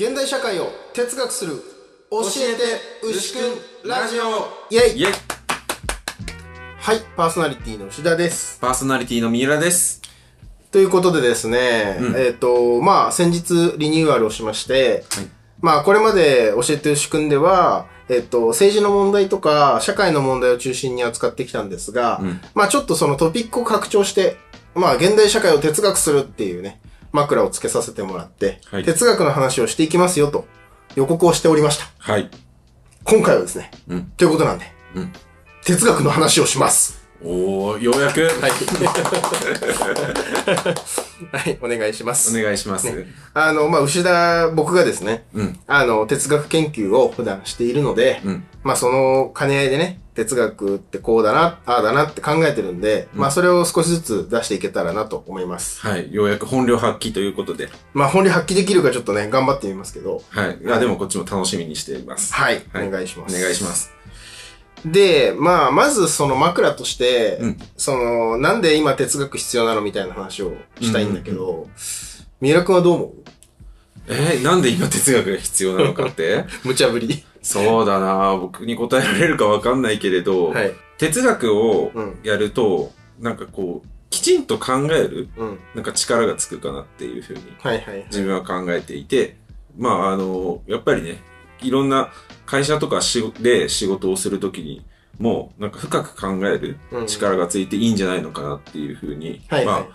現代社会を哲学する教えて牛くんラジオ。イェイイェイ。はいパーソナリティの牛田です。パーソナリティの三浦です。ということでですね、うん。えっ、とまあ先日リニューアルをしまして、はい。まあこれまで教えて牛くんではえっ、と政治の問題とか社会の問題を中心に扱ってきたんですが、うん。まあちょっとそのトピックを拡張してまあ現代社会を哲学するっていうね枕をつけさせてもらって、はい哲学の話をしていきますよと予告をしておりましたはい。今回はですね、うん。ということなんで、うん。哲学の話をします。おー、ようやく。はい。はい、お願いします。お願いします。ねあの、まあ、牛田、僕がですね、うん。あの、哲学研究を普段しているので、うん。まあ、その兼ね合いでね、哲学ってこうだな、ああだなって考えてるんで、まあ、それを少しずつ出していけたらなと思います。はい。ようやく本領発揮ということで。まあ、本領発揮できるかちょっとね、頑張ってみますけど、はい。いや、でもこっちも楽しみにしています。はい、はいお願いします。お願いします。で、まあ、まずその枕として、うんその、なんで今哲学必要なのみたいな話をしたいんだけど、三浦くんはどう思う？えー、なんで今哲学が必要なのかって？無茶ぶり。そうだな僕に答えられるかわかんないけれど、はい。哲学をうんやると、なんかこう、きちんと考える、うん。なんか力がつくかなっていうふうにはいはい。自分は考えていて、まああの、やっぱりね、いろんな会社とかしで仕事をするときに、もうなんか深く考えるうん力がついていいんじゃないのかなっていうふうに。まあ、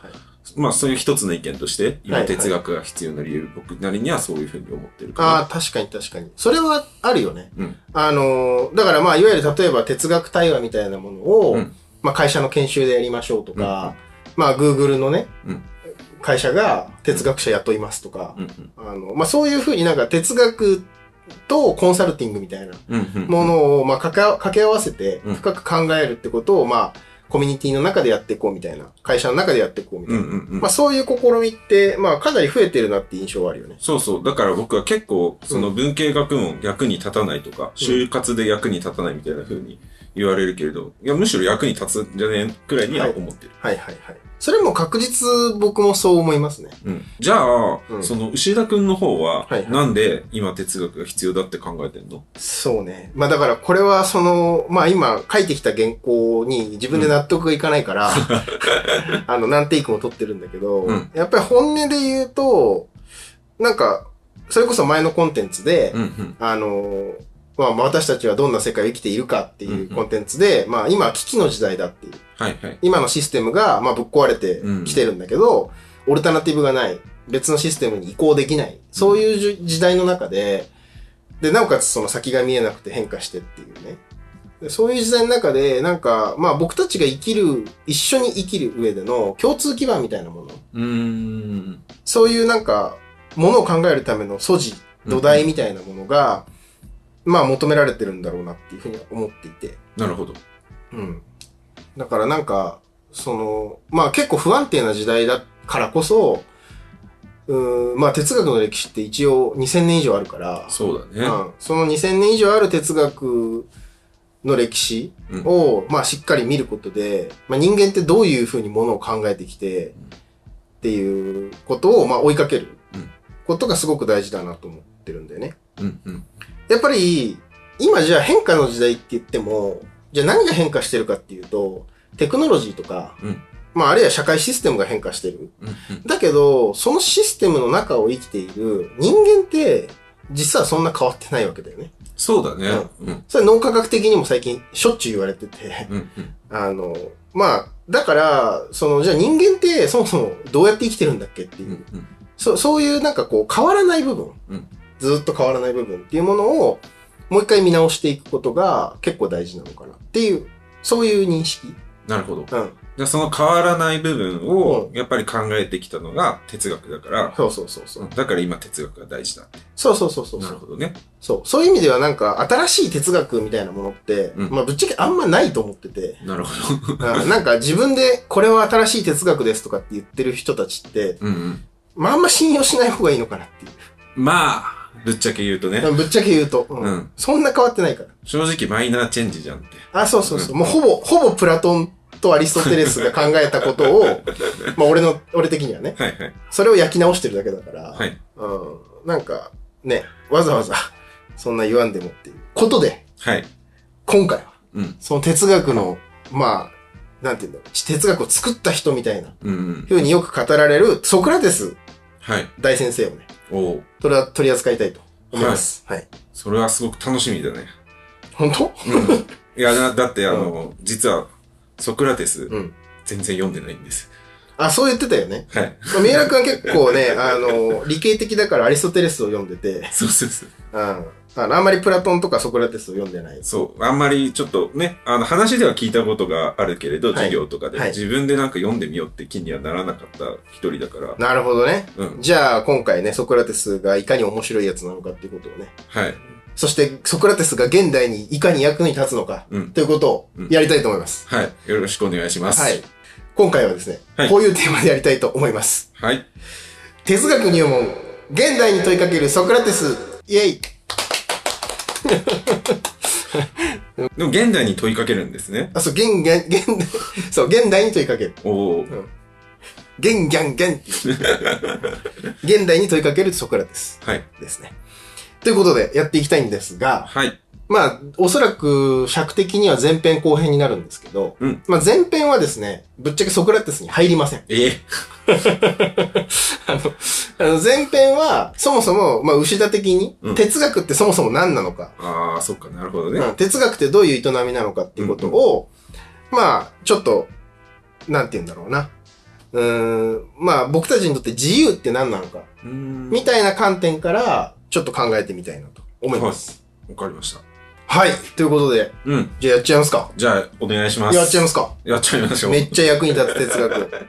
まあそういう一つの意見として、今哲学が必要な理由、僕なりにはそういうふうに思ってるあかあ、確かに確かに。それはあるよね。な。うん。あのーだからまあ、いわゆる例えば哲学対話みたいなものを、うんまあ会社の研修でやりましょうとか、まあ Google のね、うん会社が哲学者雇いますとか、うんうん。あの、まあそういうふうになんか哲学とコンサルティングみたいな。ものを、まあ掛け合わ掛け合わせてうん深く考えるってことを、まあ、コミュニティの中でやっていこうみたいな、会社の中でやっていこうみたいな。うんうんうん。まあそういう試みって、まあかなり増えてるなって印象はあるよね。そうそう。だから僕は結構、その文系学問役に立たないとか、就活で役に立たないみたいな風に言われるけれど、いや、むしろ役に立つんじゃねえくらいには思ってる。はいはいはい。それも確実僕もそう思いますね。うん。じゃあ、うんその牛田くんの方は、はいはいなんで今哲学が必要だって考えてんの？そうね。まあだからこれはその、まあ今書いてきた原稿に自分で納得がいかないから、あの何テイクも取ってるんだけど、うんやっぱり本音で言うと、なんか、それこそ前のコンテンツで、うんうん。あの、まあ私たちはどんな世界を生きているかっていうコンテンツで、まあ今危機の時代だっていう。はいはい。今のシステムが、まあ、ぶっ壊れてきてるんだけど、オルタナティブがない。別のシステムに移行できない。そういう時代の中で、で、なおかつその先が見えなくて変化してっていうね。でそういう時代の中で、なんか、まあ僕たちが生きる、一緒に生きる上での共通基盤みたいなもの。うーん。そういうなんか、ものを考えるための素地、土台みたいなものが、まあ求められてるんだろうなっていうふうに思っていて。なるほど。うん。だからなんか、その、まあ結構不安定な時代だからこそ、うーん、まあ哲学の歴史って一応2000年以上あるから、そうだね。うん、その2000年以上ある哲学の歴史を、まあしっかり見ることで、まあ人間ってどういうふうにものを考えてきて、っていうことを、まあ追いかけるうんことがすごく大事だなと思ってるんだよね。うんうん。やっぱり、今じゃあ変化の時代って言っても、じゃあ何が変化してるかっていうと、テクノロジーとか、うんまああるいは社会システムが変化してる。うんうん。だけど、そのシステムの中を生きている人間って、実はそんな変わってないわけだよね。そうだね。うん。それ脳科学的にも最近しょっちゅう言われてて、うんうん。あの、まあ、だから、その、じゃあ人間ってそもそもどうやって生きてるんだっけっていうう、んうん。そそういうなんかこう変わらない部分、うんずっと変わらない部分っていうものをもう一回見直していくことが結構大事なのかなっていう、そういう認識。なるほど。うん。じゃあその変わらない部分を、やっぱり考えてきたのが哲学だから、そうそうそうそう。だから今哲学が大事だって。そうそうそうそうなるほどね。そう。そういう意味ではなんか新しい哲学みたいなものって、うんまあぶっちゃけあんまないと思ってて、なるほど。うんなんか自分でこれは新しい哲学ですとかって言ってる人たちって、うんうん。まああんま信用しない方がいいのかなっていう。まあ、ぶっちゃけ言うとね、ぶっちゃけ言うと、うんうんそんな変わってないから。正直マイナーチェンジじゃんって。あ、そうそうそう。もうほぼ、ほぼプラトンとアリストテレスが考えたことを、まあ俺の、俺的にはね、はいはい。それを焼き直してるだけだから、はい。うん、なんか、ね、わざわざ、そんな言わんでもっていうことで、はい。今回は、うん。その哲学の、まあ、なんていうんだろう、哲学を作った人みたいな、うんうん。ふうによく語られるソクラテスはい。大先生をね、おお。取り取り扱いたいと思います。はい。それはすごく楽しみだね。本当？うん。いや、だだってあの、実は、ソクラテス、うん。全然読んでないんです。あ、そう言ってたよね。はい。まあ三浦君は結構ね、あの、理系的だからアリストテレスを読んでて、そうそうそう。うん。あんまりプラトンとかソクラテスを読んでない。そう。あんまりちょっとね、あの話では聞いたことがあるけれど、はい授業とかで、はい自分でなんか読んでみようって気にはならなかった一人だから。なるほどね。うん。じゃあ、今回ね、ソクラテスがいかに面白いやつなのかっていうことをね。はい。そして、ソクラテスが現代にいかに役に立つのか、うんということをやりたいと思います。はい。よろしくお願いします。はい。。今回はですね、はいこういうテーマでやりたいと思います。はい。哲学入門、現代に問いかけるソクラテス、イェイでも現代に問いかけるんですね。あ、そう、現、現、現代、そう、現代に問いかける。おお。現、現、現っていう。現代に問いかけるソクラテスはい。ですね。ということで、やっていきたいんですが、はい。まあ、おそらく尺的には前編後編になるんですけど、うんまあ前編はですね、ぶっちゃけソクラテスに入りません。ええあの、あの前編は、そもそも、まあ、牛田的に、うん哲学ってそもそも何なのか、ああ、そっか、なるほどね。うん哲学ってどういう営みなのかっていうことを、まあ、ちょっと、なんて言うんだろうな。うーん、まあ、僕たちにとって自由って何なのか、うーん。みたいな観点から、ちょっと考えてみたいなと思います。わかりました。はい。ということで、うん。じゃあやっちゃいますか。じゃあ、お願いします。やっちゃいますか。やっちゃいましょう。めっちゃ役に立つ哲学。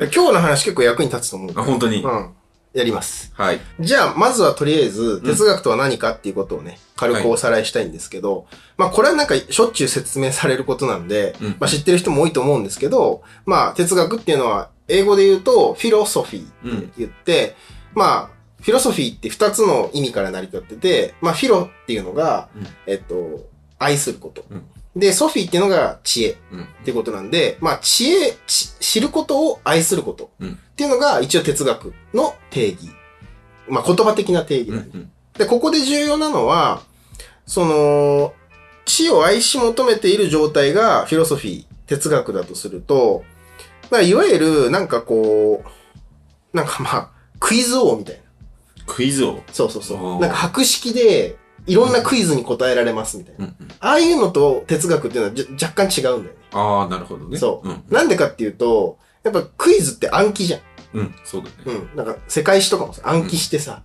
今日の話結構役に立つと思う。あ、本当に？うん。やります。はい。じゃあ、まずはとりあえず、哲学とは何かっていうことをね、軽くおさらいしたいんですけど、まあ、これはなんか、しょっちゅう説明されることなんで、うんまあ、知ってる人も多いと思うんですけど、まあ、哲学っていうのは、英語で言うと、フィロソフィーって言って、まあ、フィロソフィーって二つの意味から成り立ってて、まあ、フィロっていうのが、うんえっと、愛すること。うんで、ソフィーっていうのが知恵。うん。ってことなんで、まあ、知恵、ち知ることを愛することうんっていうのが一応哲学の定義。まあ、言葉的な定義うん。うなんで、ん。で、ここで重要なのは、その、知を愛し求めている状態がフィロソフィー、哲学だとすると、まあ、いわゆる、なんかこう、なんかまあ、クイズ王みたいな。クイズを。そうそうそう。なんか博識で、いろんなクイズに答えられますみたいな。うんうん。ああいうのと哲学っていうのはじゃ若干違うんだよね。ああ、なるほどね。そううん。なんでかっていうと、やっぱクイズって暗記じゃん。うん、そうだね。うん。なんか世界史とかもさ、暗記してさ、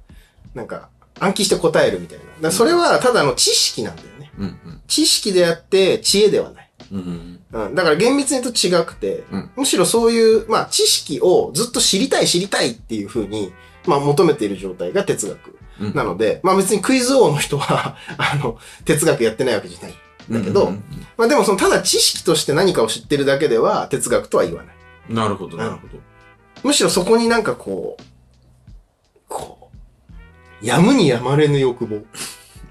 なんか暗記して答えるみたいな。だからそれはただの知識なんだよね。うんうん。知識であって知恵ではない。うんうん。うん。だから厳密に言うと違くて、うんむしろそういう、まあ知識をずっと知りたい知りたいっていう風に、まあ求めている状態が哲学うんなので、まあ別にクイズ王の人は、あの、哲学やってないわけじゃない。だけど、うんうんまあでもそのただ知識として何かを知ってるだけでは哲学とは言わない。うんなるほど、なるほど。むしろそこになんかこう、こう、やむにやまれぬ欲望。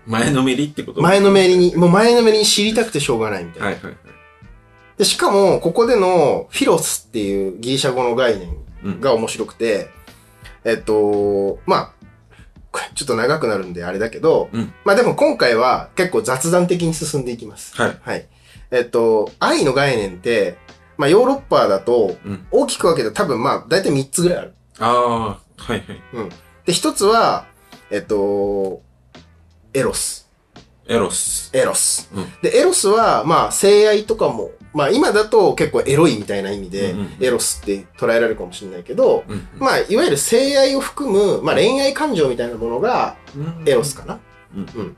前のめりってこと？前のめりに、もう前のめりに知りたくてしょうがないみたいな。はいはいはい。で、しかも、ここでのフィロスっていうギリシャ語の概念うん。が面白くて、えっと、まあ、これちょっと長くなるんであれだけど、うんまあでも今回は結構雑談的に進んでいきます。はい。はい。えっと、愛の概念って、まあヨーロッパだとうん。大きく分けて多分まあ大体3つぐらいある。ああ、はいはい。うん。で、一つは、えっと、エロス。エロス。エロス。うんで、エロスは、まあ、性愛とかも、まあ、今だと結構エロいみたいな意味で、エロスって捉えられるかもしれないけど、うん。まあ、いわゆる性愛を含む、まあ、恋愛感情みたいなものがうんエロスかな。うん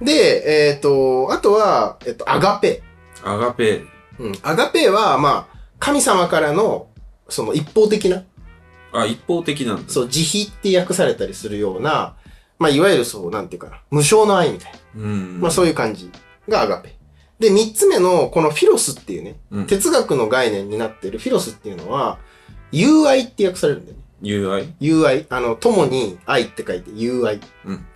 で、えっ、と、あとは、えっ、と、アガペ。アガペ。うん。アガペは、まあ、神様からの、その一方的な、あ、一方的なんだ。そう、慈悲って訳されたりするような、まあ、いわゆるそう、なんていうかな、無償の愛みたいな。うん。まあそういう感じがアガペ。で、三つ目のこのフィロスっていうね、うん。哲学の概念になっているフィロスっていうのは、友愛って訳されるんだよね。友愛？友愛。あの、共に愛って書いて友愛。うん。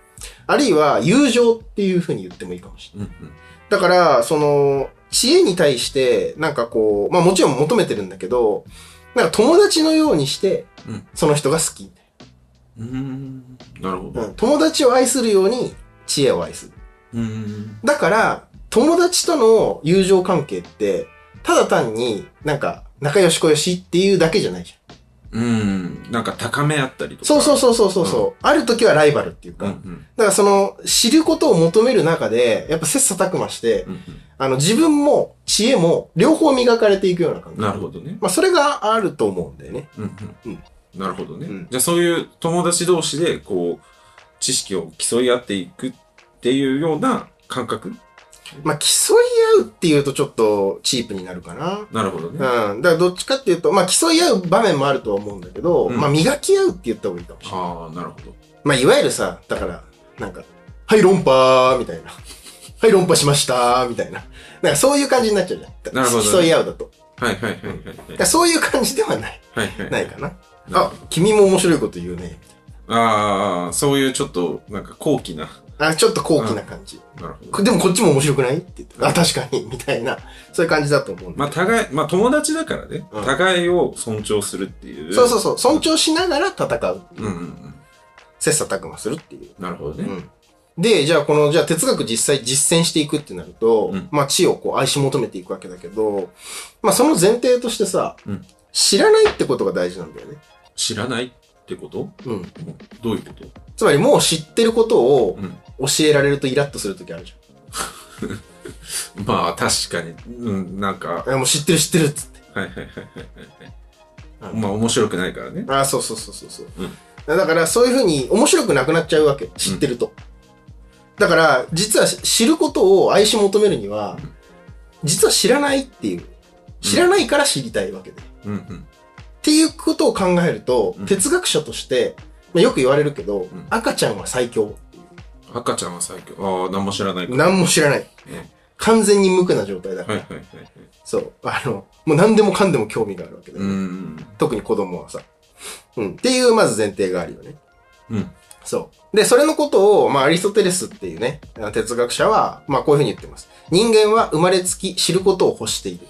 あるいは友情っていう風に言ってもいいかもしれない。うん。だから、その、知恵に対して、なんかこう、まあもちろん求めてるんだけど、なんか友達のようにしてうん、その人が好き。うーん。なるほど。うん。友達を愛するように知恵を愛する。うーん。だから、友達との友情関係って、ただ単になんか仲良し小良しっていうだけじゃないじゃん。うん。なんか高め合ったりとか。そうそうそうそうそうそう、ある時はライバルっていうか、うんうん。だからその知ることを求める中で、やっぱ切磋琢磨して、うんあの自分も知恵も両方磨かれていくような感うん。じ。なるほどね。まあそれがあると思うんだよね。うんううんん。なるほどね。うんじゃあそういう友達同士で、こう、知識を競い合っていくっていうような感覚まあ競い合うっていうとちょっとチープになるかな。なるほどね。うん。だからどっちかっていうと、まあ競い合う場面もあるとは思うんだけど、うんまあ磨き合うって言った方がいいかもしれない。ああ、なるほど。まあいわゆるさ、だから、なんか、はい論破みたいな。はい論破しましたみたいな。なんかそういう感じになっちゃうじゃん。なるほどね競い合うだと。はいはいはいはいそういう感じではない。はい。はいはい。ないかな。あ君も面白いこと言うね。ああ、そういうちょっと、なんか高貴な。あ、ちょっと高貴な感じ。なるほど。こでもこっちも面白くない？って言って。あ、確かに。みたいな。そういう感じだと思うまあ、互い、まあ、友達だからね。うん互いを尊重するっていう。そうそうそう。尊重しながら戦う。うんうんうん。切磋琢磨するっていう。なるほどね。うん。で、じゃあこの、じゃあ哲学実際実践していくってなると、うんまあ知をこう愛し求めていくわけだけど、まあその前提としてさ、うん知らないってことが大事なんだよね。知らない？ってこと？うん。どういうこと？つまりもう知ってることをうん。教えられるとイラッとするときあるじ まあ、確かに。うん、なんか、ゃん。あもう知ってる知ってるっつって。はいはいはいはいはい。うんまあ、面白くないからね。あそうそうそうそうそう。うんだからそういうふうに面白くなくなっちゃうわけ。知ってると。だから、実は知ることを愛し求めるには、実は知らないっていう。知らないから知りたいわけで。うんうん。っていうことを考えると、うん哲学者として、まあ、よく言われるけど、ん赤ちゃんは最強。赤ちゃんは最強。ああ、何も知らない。何も知らない。ね完全に無垢な状態だから。はいはいはいはい。そう。あの、もう何でもかんでも興味があるわけだうよね。ん。特に子供はさ。うん。っていう、まず前提があるよね。うん。そう。で、それのことを、まあ、アリストテレスっていうね、哲学者は、まあ、こういうふうに言ってます。人間は生まれつき知ることを欲している。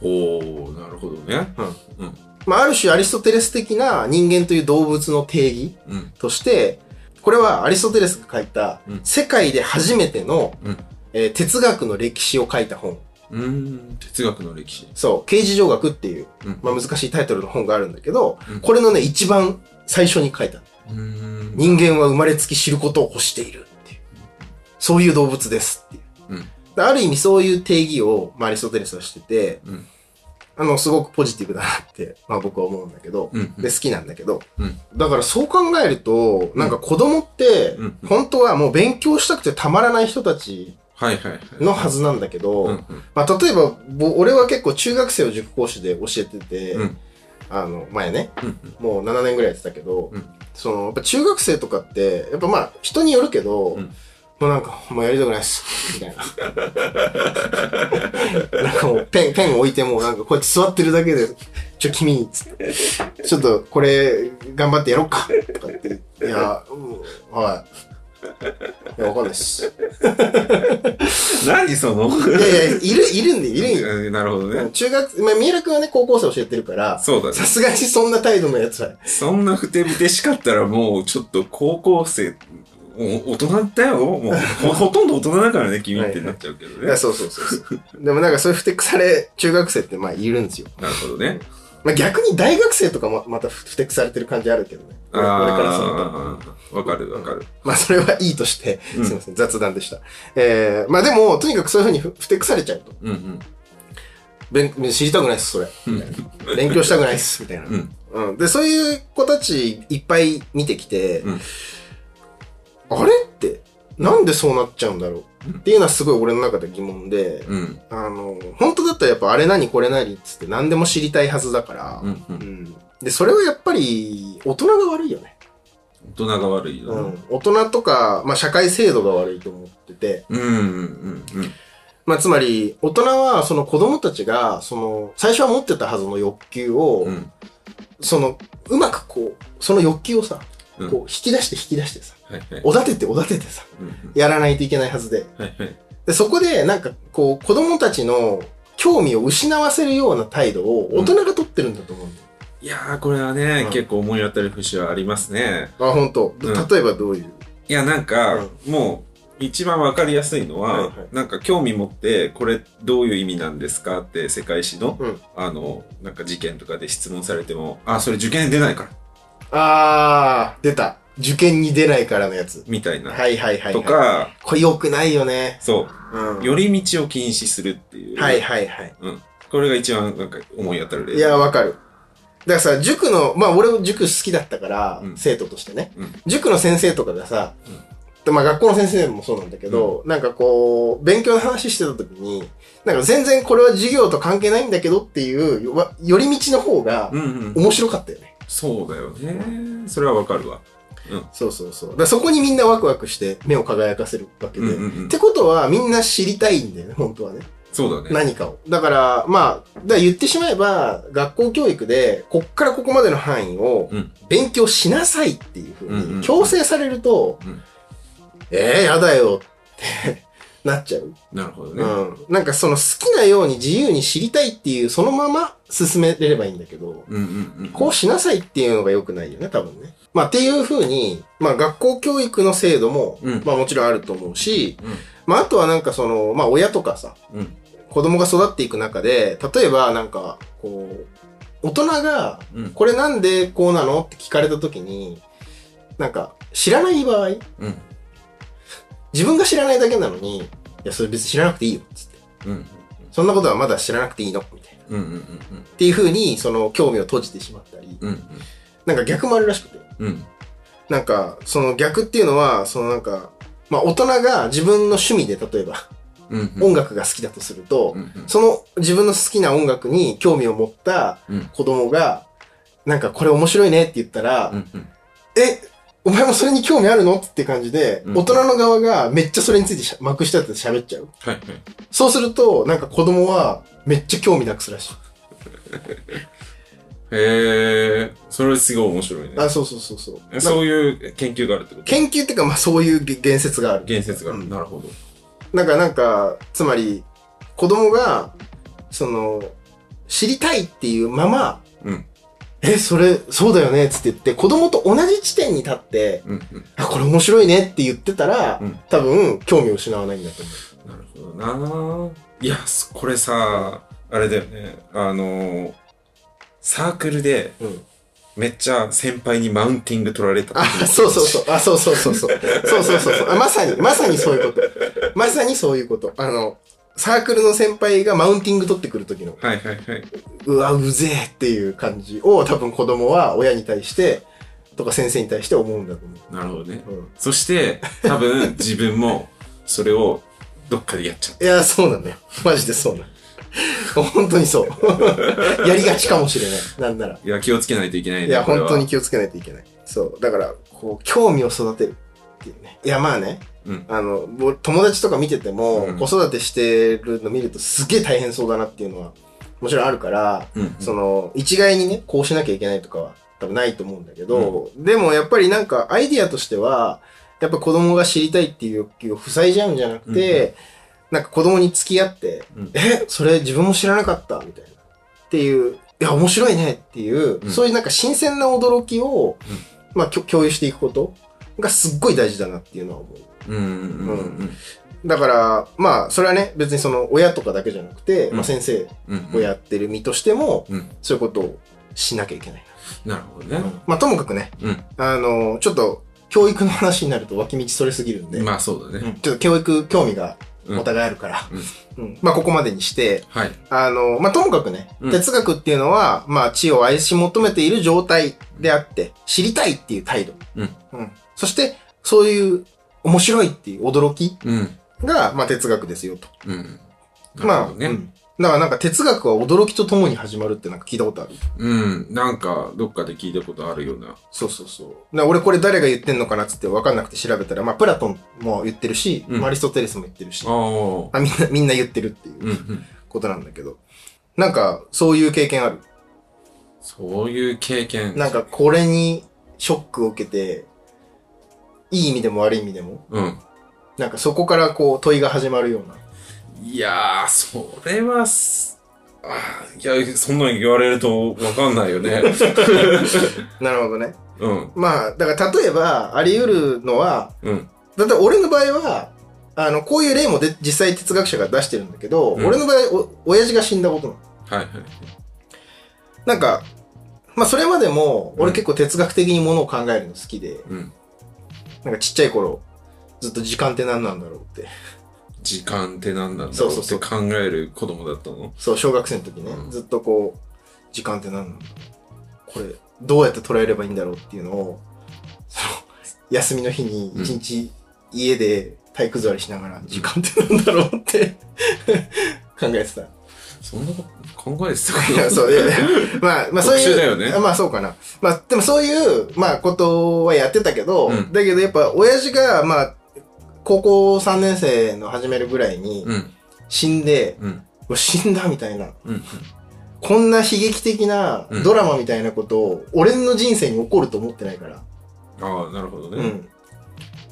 ほう、なるほどね。うん。うん。まあ、ある種アリストテレス的な人間という動物の定義うん。として、これはアリストテレスが書いたうん、世界で初めての、うんえー哲学の歴史を書いた本。うん。哲学の歴史。そう、刑事上学っていう、うん。まあ、難しいタイトルの本があるんだけど、うんこれのね、一番最初に書いた。うん。人間は生まれつき知ることを欲しているっていう。そういう動物ですっていう。うん。ある意味そういう定義を、まあ、アリストテレスはしてて、うん。あの、すごくポジティブだなって、まあ僕は思うんだけど、うん。で、好きなんだけど、うん。だからそう考えると、なんか子供ってうん、本当はもう勉強したくてたまらない人たちはいはいはい。のはずなんだけど、うんうん。まあ例えば、ぼ俺は結構中学生を塾講師で教えてて、うん。あの、前ね、うんもう7年ぐらいやってたけど、うん。その、やっぱ中学生とかって、やっぱまあ人によるけど、うんもうなんか、もうやりたくないっす。みたいな。なんかもうペン、ペン置いてもうなんかこうやって座ってるだけで、ちょ、君、つって、ちょっとこれ頑張ってやろうか。とかって。いや、うん、はい。いや、わかんないっす。何その？いやいや、いる、いるんで、いるんよ。うんなるほどね。中学、まあ、三浦君はね、高校生教えてるから、そうだねさ。すがにそんな態度のやつは、そんなふてぶてしかったらもうちょっと高校生、もう大人だよ。もうほほとんど大人だからね、君ってなっちゃうけどねいや。そうそうそうそう。でもなんかそういうふてくされ、中学生ってまあいるんですよ。なるほどね。まあ逆に大学生とかもまたふてくされてる感じあるけどね。俺俺からすると。ああ、わかるわかる。まあそれはいいとして、うんすいません、雑談でした。えー、まあでも、とにかくそういうふうにふふてくされちゃうと。うんうん。勉知りたくないっす、それ。勉強したくないっす、みたいな。うん。うん。で、そういう子たちいっぱい見てきて、うんあれって、なんでそうなっちゃうんだろう？っていうのはすごい俺の中で疑問で、うん。あの、本当だったらやっぱあれ何これ何っつって何でも知りたいはずだから、うんう。うんんで、それはやっぱり大人が悪いよね。大人が悪いよね。うん。大人とか、まあ社会制度が悪いと思ってて、うんうんうんうん。まあつまり大人はその子供たちが、その、最初は持ってたはずの欲求を、うん。その、うまくこう、その欲求をさ、うんこう引き出して引き出してさ。おだてておだててさ、やらないといけないはずで。で、そこでなんかこう、子供たちの興味を失わせるような態度を大人が取ってるんだと思うんだよ。いやー、これはね、うん。結構思い当たる節はありますね。あ、本当。うん。例えばどういう？いや、なんか、もう、一番わかりやすいのは、はいはい。なんか興味持って、これどういう意味なんですかって世界史の、うん。あの、なんか事件とかで質問されても、あ、それ受験で出ないから、あー、出た。受験に出ないからのやつ。みたいな。はいはいはい、はい。と、か、これ良くないよね。そうう、ん。寄り道を禁止するっていう。はいはいはい。うん。これが一番なんか思い当たる例。いや、わかる。だからさ、塾の、まあ俺も塾好きだったから、うん生徒としてね、うん塾の先生とかがさ、でまあ学校の先生もそうなんだけど、なんかこう、勉強の話してた時に、なんか全然これは授業と関係ないんだけどっていう、わ寄り道の方がうんうん。面白かったよね。そうだよね。それはわかるわ。そうそうそう。だそこにみんなワクワクして目を輝かせるわけで。うんうんうんってことはみんな知りたいんだよね、本当はね。そうだね。何かを。だから、まあ、だ言ってしまえば、学校教育で、こっからここまでの範囲をうん、勉強しなさいっていうふううんうんに強制されると、うんええやだよって なっちゃう。なるほどね。うん。なんかその好きなように自由に知りたいっていう、そのまま進めれればいいんだけど、うんうんうん。こうしなさいっていうのが良くないよね、多分ね。まあっていうふうに、まあ学校教育の制度も、うんまあもちろんあると思うし、うんまああとはなんかその、まあ親とかさ、うん。子供が育っていく中で、例えばなんか、こう、大人が、うん。これなんでこうなのって聞かれた時に、なんか、知らない場合、うん。自分が知らないだけなのに、いや、それ別に知らなくていいよ、つって。うん。そんなことはまだ知らなくていいのみたいな。うんうんうんっていう風に、その、興味を閉じてしまったり、うん。うんなんか逆もあるらしくて。うん。うん。なんか、その逆っていうのは、そのなんか、まあ大人が自分の趣味で例えばうん。音楽が好きだとすると、うんうん。その自分の好きな音楽に興味を持ったうん子供が、なんかこれ面白いねって言ったら、うんうん。え、お前もそれに興味あるのって感じで、うん大人の側がめっちゃそれについてしゃまくし立てて喋っちゃう。はいはい。そうすると、なんか子供はめっちゃ興味なくすらしい。へえ、それすごい面白いね。あ、そうそうそうそう。えそういう研究があるってこと？研究っていうか、まあそういうげ言説がある。言説がある。うんなるほど。なんか、なんか、つまり、子供が、その、知りたいっていうまま、うん。え、それ、そうだよねっつって言って、子供と同じ地点に立って、うんうん。あ、これ面白いねって言ってたら、うん多分、興味を失わないんだと思なるほどな。いや、そこれさ、あれだよね。あの、サークルで、う。うん。めっちゃ先輩にマウンティング取られた時あ、そうそうそう。あ、そうそうそうそう。そうそうそうそうあ。まさに、まさにそういうこと。まさにそういうこと。あの、サークルの先輩がマウンティング取ってくる時の、はいはいはい。うわ、うぜえっていう感じを多分子供は親に対して、とか先生に対して思うんだと思なるほどね。う。うん。そして、多分自分もそれをどっかでやっちゃっいや、そうなんだよ。マジでそうなん。本当にそう。やりがちかもしれない。なんなら。た。いや、気をつけないといけないね。いや、本当に。気をつけないといけない。そう。だから、こう、興味を育てるっていうね。いや、まあね。うん。あの、僕友達とか見てても、うん子育てしてるの見るとすげえ大変そうだなっていうのは、もちろんあるから、うん。その、一概にね、こうしなきゃいけないとかは多分ないと思うんだけど、でもやっぱりなんかアイディアとしては、やっぱ子供が知りたいっていう欲求を塞いじゃうんじゃなくて、なんか子供に付き合って、うんえ、それ自分も知らなかったみたいな。っていう、いや、面白いねっていう、うんそういうなんか新鮮な驚きを、うんまあ、共有していくことがすっごい大事だなっていうのは思う。うんうんうんだから、まあ、それはね、別にその親とかだけじゃなくて、うんまあ先生うん。うん。をやってる身としても、うん。そういうことをしなきゃいけない。なるほどね。まあ、ともかくね、うん。あの、ちょっと、教育の話になると脇道それすぎるんで、まあそうだうね。んちょっと教育興味がうんお互いあるから、うんまあ、ここまでにして、はい。あの、まあ、ともかくね、うん哲学っていうのは、まあ、知を愛し求めている状態であって、知りたいっていう態度。うん。うん。そして、そういう面白いっていう驚きうん。が、まあ、哲学ですよと。うん。まあ、ね。うん。だからなんか哲学は驚きとともに始まるってなんか聞いたことある。うん。なんか、どっかで聞いたことあるような。そうそうそう。だから俺これ誰が言ってんのかなっつって分かんなくて調べたら、まあ、プラトンも言ってるし、うんアリストテレスも言ってるし、ああ。あみんな、みんな言ってるっていううんうん。ことなんだけど、なんか、そういう経験ある？そういう経験。なんか、これにショックを受けて、いい意味でも悪い意味でも、うん。なんかそこからこう問いが始まるような。いやー、それはす、あいや、そんなん言われるとわかんないよね。なるほどね。うん。まあ、だから例えば、あり得るのは、うん。だって俺の場合は、あの、こういう例もで実際哲学者が出してるんだけど、うん俺の場合、お、親父が死んだことなの。はいはい。なんか、まあそれまでも、うん俺結構哲学的にものを考えるの好きで、うん。なんかちっちゃい頃、ずっと時間って何なんだろうって。時間って何なんだろうってそうそう。そう考える子供だったの？そう、小学生の時ね、うん。ずっとこう、時間って何なんだろう。これ、どうやって捉えればいいんだろうっていうのを、その、休みの日に一日家で体育座りしながら、時間って何だろうって 考えてた。そんなこと考えてたいや、そう、いやいやまあ、まあそういう。だよね。まあそうかな。まあ、でもそういう、まあことはやってたけど、うん。だけどやっぱ親父が、まあ、高校3年生の始めるぐらいにうん。死んで、うん。もう死んだみたいな。うん。こんな悲劇的なうんドラマみたいなことを、俺の人生に起こると思ってないから。ああ、なるほどね。うん。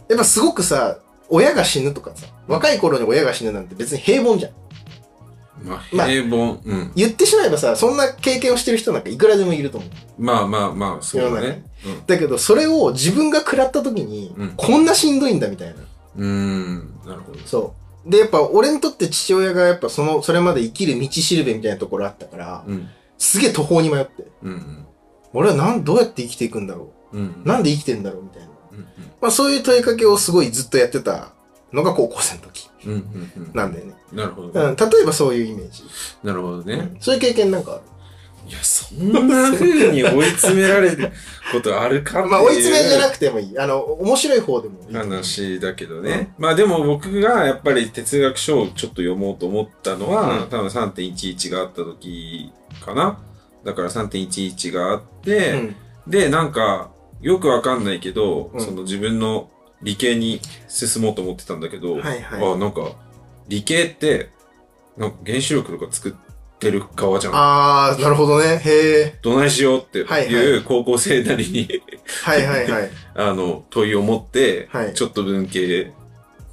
やっぱすごくさ、親が死ぬとかさ、若い頃に親が死ぬなんて別に平凡じゃん。まあ、まあ平凡。うん。言ってしまえばさ、そんな経験をしてる人なんかいくらでもいると思う。まあまあまあ、そうだね。だけど、それを自分が食らった時に、うんこんなしんどいんだみたいな。うん。なるほど。そう。で、やっぱ俺にとって父親がやっぱその、それまで生きる道しるべみたいなところあったから、うん。すげえ途方に迷って。うん。俺はなん、どうやって生きていくんだろう？ん。うんうなんで生きてんだろうみたいな。うん。まあそういう問いかけをすごいずっとやってたのが高校生の時うん。うん。うん。なんだよね。なるほどね。うん、例えばそういうイメージ。なるほどね。うんそういう経験なんかある？いや、そんな風に追い詰められることあるかっていうまあ追い詰めじゃなくてもいい。あの、面白い方でもいい。話だけどね。まあでも僕がやっぱり哲学書をちょっと読もうと思ったのは、うん多分3.11があった時かな。だから3.11があって、うん。で、なんか、よくわかんないけど、うんその自分の理系に進もうと思ってたんだけど、はいはいあ、なんか、理系って、なんか原子力とか作ってる側じゃん。あー、なるほどね。へえ。どないしようってはいいう高校生なりに、はいはいはい。あの、問いを持って、はいちょっと文系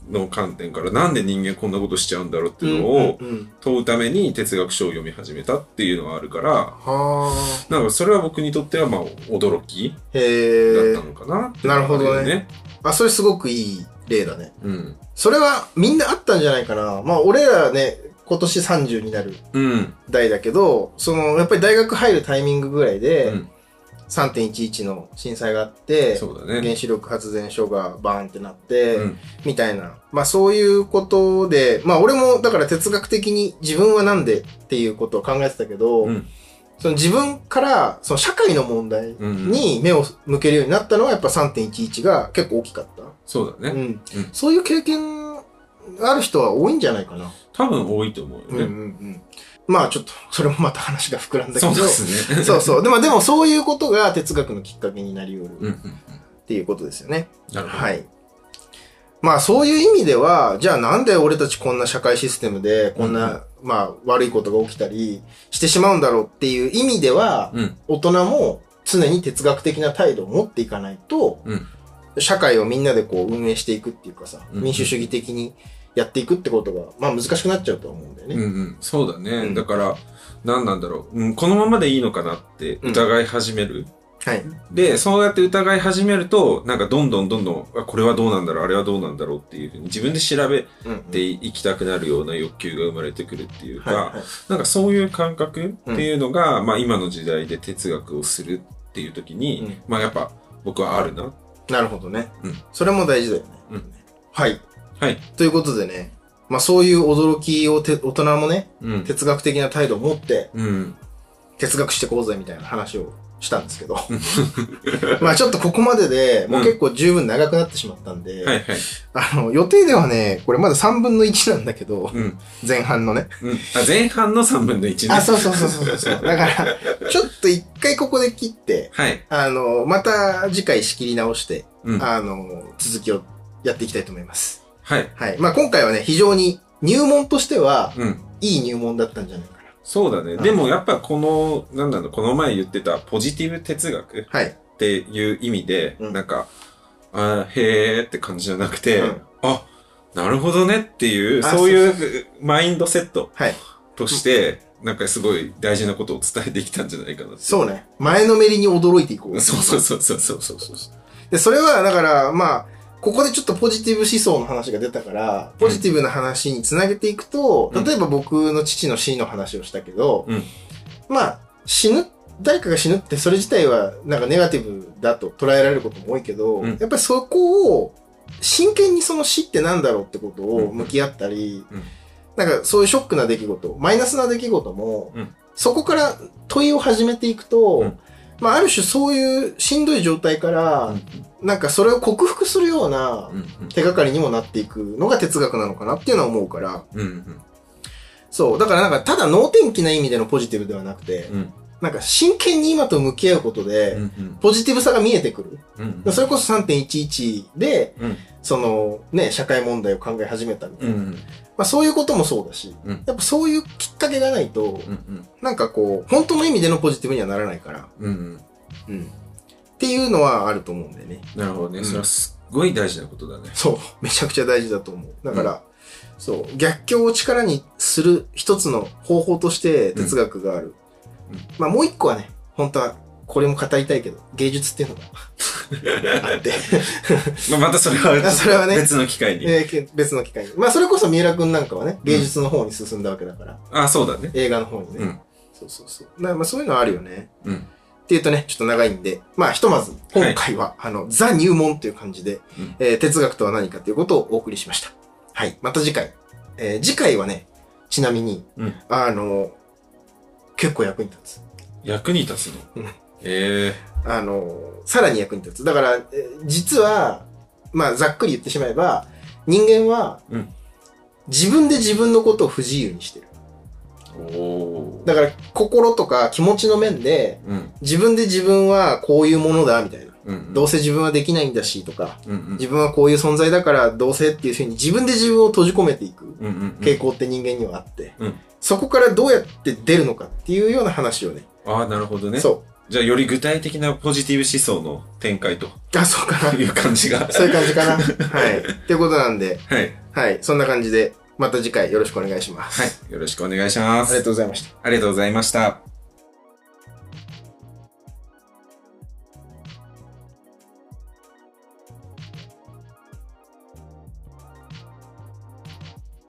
の観点からなんで人間こんなことしちゃうんだろうっていうのをうんうんうん問うために哲学書を読み始めたっていうのがあるから、はなんかそれは僕にとってはまあ驚きー。へえだった。のかなってなるほどね。あ、それすごくいい例だね。うん。それはみんなあったんじゃないかな。まあ俺らね、今年30になるうん。代だけど、その、やっぱり大学入るタイミングぐらいで、うん3.11の震災があって、そうだね。原子力発電所がバーンってなって、うん。みたいな。まあそういうことで、まあ俺もだから哲学的に自分はなんでっていうことを考えてたけど、うん。その自分からその社会の問題うん。に目を向けるようになったのはやっぱ3.11が結構大きかった。うそうだね。ん。そういう経験ある人は多いんじゃないかな。多分多いと思ううんうんうよね。ん。まあちょっと、それもまた話が膨らんだけど。そうですね。そうそう。でも、でもそういうことが哲学のきっかけになり得るうんうんっていうことですよね。うん。なるほど。はい。まあそういう意味では、じゃあなんで俺たちこんな社会システムでこんな、まあ悪いことが起きたりしてしまうんだろうっていう意味では、うん。大人も常に哲学的な態度を持っていかないと、うん。社会をみんなでこう運営していくっていうかさ、うん民主主義的にやっていくってことが、まあ難しくなっちゃうと思うんだよね。うんうん。そうだね。うんだから、何なんだろう、うん。このままでいいのかなって疑い始める。はい。で、そうやって疑い始めると、なんかどんどんどんどん、あこれはどうなんだろう、あれはどうなんだろうっていうふうに自分で調べうんうんていきたくなるような欲求が生まれてくるっていうか、はいはいなんかそういう感覚っていうのが、まあ今の時代で哲学をするっていう時に、うんまあやっぱ僕はあるな。なるほどね。うんそれも大事だよね。うんはい。はい。ということでね、まあそういう驚きをて大人もね、うん。哲学的な態度を持ってうん。哲学してこうぜみたいな話をしたんですけど。まあちょっとここまででもう結構十分長くなってしまったんで、はいはい。あの予定ではね、これまだ3分の1なんだけど、うん。前半のね。うん。あ、前半の3分の1ね。あ、そうそうそうそうそう。だから、ちょっと一回ここで切って、はい。あの、また次回仕切り直して、うん。あの、続きをやっていきたいと思います。はい。はい。まあ今回はね、非常に入門としては、うん。いい入門だったんじゃないかそうだね。んでもやっぱこの、なんだろう、この前言ってたポジティブ哲学な。はい。っていう意味で、うんなんか、あーへーって感じじゃなくて、うんあ、なるほどねっていう、あそういうマインドセットはい。としてなんかすごい大事なことを伝えてきたんじゃないかな。そうね。前のめりに驚いていこう。そうそうそうそうそうそうそう。で、それは、だから、まあ、ここでちょっとポジティブ思想の話が出たから、ポジティブな話につなげていくと、うん。例えば僕の父の死の話をしたけど、うん。まあ、死ぬ、誰かが死ぬってそれ自体はなんかネガティブだと捉えられることも多いけど、うん。やっぱりそこを真剣にその死ってなんだろうってことを向き合ったり、うん。なんかそういうショックな出来事、マイナスな出来事も、うん。そこから問いを始めていくと、うんまあある種そういうしんどい状態から、うん。なんかそれを克服するようなうん手がかりにもなっていくのが哲学なのかなっていうのは思うから、うんうん。そう。だからなんかただ能天気な意味でのポジティブではなくて、うん。なんか真剣に今と向き合うことで、ポジティブさが見えてくる。うんそれこそ3.11で、うん。そのね、社会問題を考え始めたみたいな。うんうんまあそういうこともそうだし、うんやっぱそういうきっかけがないと、うんなんかこう、本当の意味でのポジティブにはならないから、うんうんうん。っていうのはあると思うんだよね。なるほどね。うんそれはすっごい大事なことだね。そう。めちゃくちゃ大事だと思う。だから、そう。逆境を力にする一つの方法として哲学がある。うんまあもう一個はね、本当はこれも語りたいけど、芸術っていうのが あって、まあ、またそれは、それはね別の機会に。えーけ別の機会に。まあそれこそ三浦くんなんかはね、芸術の方に進んだわけだから、あ、そうだね。映画の方にね。うんそうそうそう。まあそういうのはあるよね。うん。っていうとね、ちょっと長いんで、まあひとまず、今回は、あの、ザ入門という感じで、うんえー哲学とは何かということをお送りしました。はい。また次回。えー次回はね、ちなみに、うんあの、結構役に立つ。役に立つの？うんえあの、さらに役に立つ。だから、えー実は、まあざっくり言ってしまえば、人間は、うん自分で自分のことを不自由にしてる。だから、心とか気持ちの面で、うん。自分で自分はこういうものだ、みたいな。うん。どうせ自分はできないんだし、とか、うんうん。自分はこういう存在だからどうせっていうふうに自分で自分を閉じ込めていくうんうんうん。傾向って人間にはあって、うんそこからどうやって出るのかっていうような話をね。ああ、なるほどね。そじゃあ、より具体的なポジティブ思想の展開とう。あ、そうかな。いう感じが。そういう感じかな。はい。っていうことなんで、はい。はい。そんな感じで、また次回よろしくお願いします。はい。よろしくお願いします。ありがとうございました。ありがとうございました。